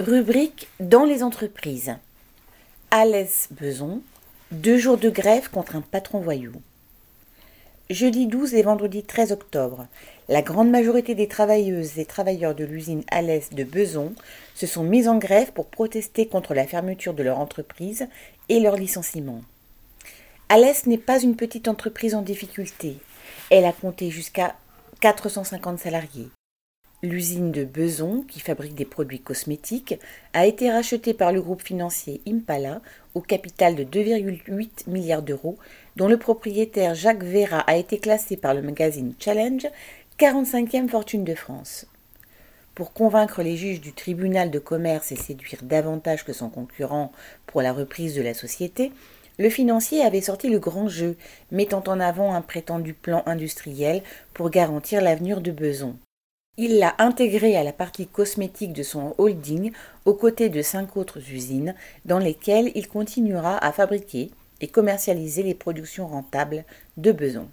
Rubrique dans les entreprises. Alès Beson, deux jours de grève contre un patron voyou. Jeudi 12 et vendredi 13 octobre, la grande majorité des travailleuses et travailleurs de l'usine Alès de Beson se sont mis en grève pour protester contre la fermeture de leur entreprise et leur licenciement. Alès n'est pas une petite entreprise en difficulté. Elle a compté jusqu'à 450 salariés. L'usine de Beson, qui fabrique des produits cosmétiques, a été rachetée par le groupe financier Impala au capital de 2,8 milliards d'euros, dont le propriétaire Jacques Vera a été classé par le magazine Challenge 45e fortune de France. Pour convaincre les juges du tribunal de commerce et séduire davantage que son concurrent pour la reprise de la société, le financier avait sorti le grand jeu, mettant en avant un prétendu plan industriel pour garantir l'avenir de Beson. Il l'a intégré à la partie cosmétique de son holding aux côtés de cinq autres usines dans lesquelles il continuera à fabriquer et commercialiser les productions rentables de Beson.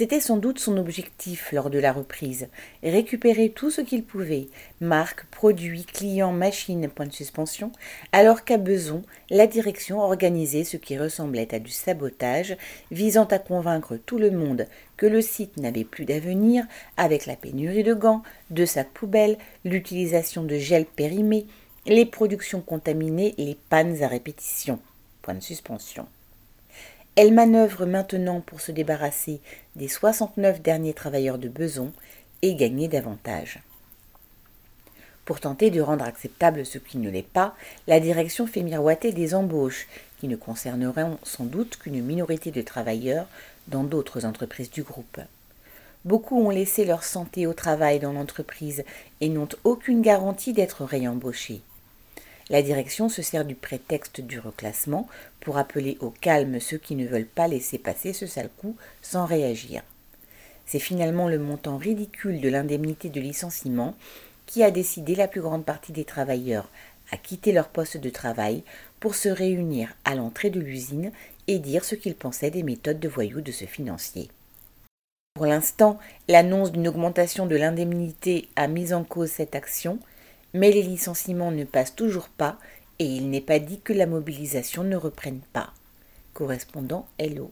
C'était sans doute son objectif lors de la reprise, récupérer tout ce qu'il pouvait, marques, produits, clients, machines, points de suspension, alors qu'à Beson, la direction organisait ce qui ressemblait à du sabotage, visant à convaincre tout le monde que le site n'avait plus d'avenir, avec la pénurie de gants, de sacs poubelles, l'utilisation de gel périmé, les productions contaminées et les pannes à répétition. Point de suspension. Elle manœuvre maintenant pour se débarrasser des 69 derniers travailleurs de Beson et gagner davantage. Pour tenter de rendre acceptable ce qui ne l'est pas, la direction fait miroiter des embauches qui ne concerneront sans doute qu'une minorité de travailleurs dans d'autres entreprises du groupe. Beaucoup ont laissé leur santé au travail dans l'entreprise et n'ont aucune garantie d'être réembauchés. La direction se sert du prétexte du reclassement pour appeler au calme ceux qui ne veulent pas laisser passer ce sale coup sans réagir. C'est finalement le montant ridicule de l'indemnité de licenciement qui a décidé la plus grande partie des travailleurs à quitter leur poste de travail pour se réunir à l'entrée de l'usine et dire ce qu'ils pensaient des méthodes de voyous de ce financier. Pour l'instant, l'annonce d'une augmentation de l'indemnité a mis en cause cette action, mais les licenciements ne passent toujours pas et il n'est pas dit que la mobilisation ne reprenne pas. Correspondant Hello.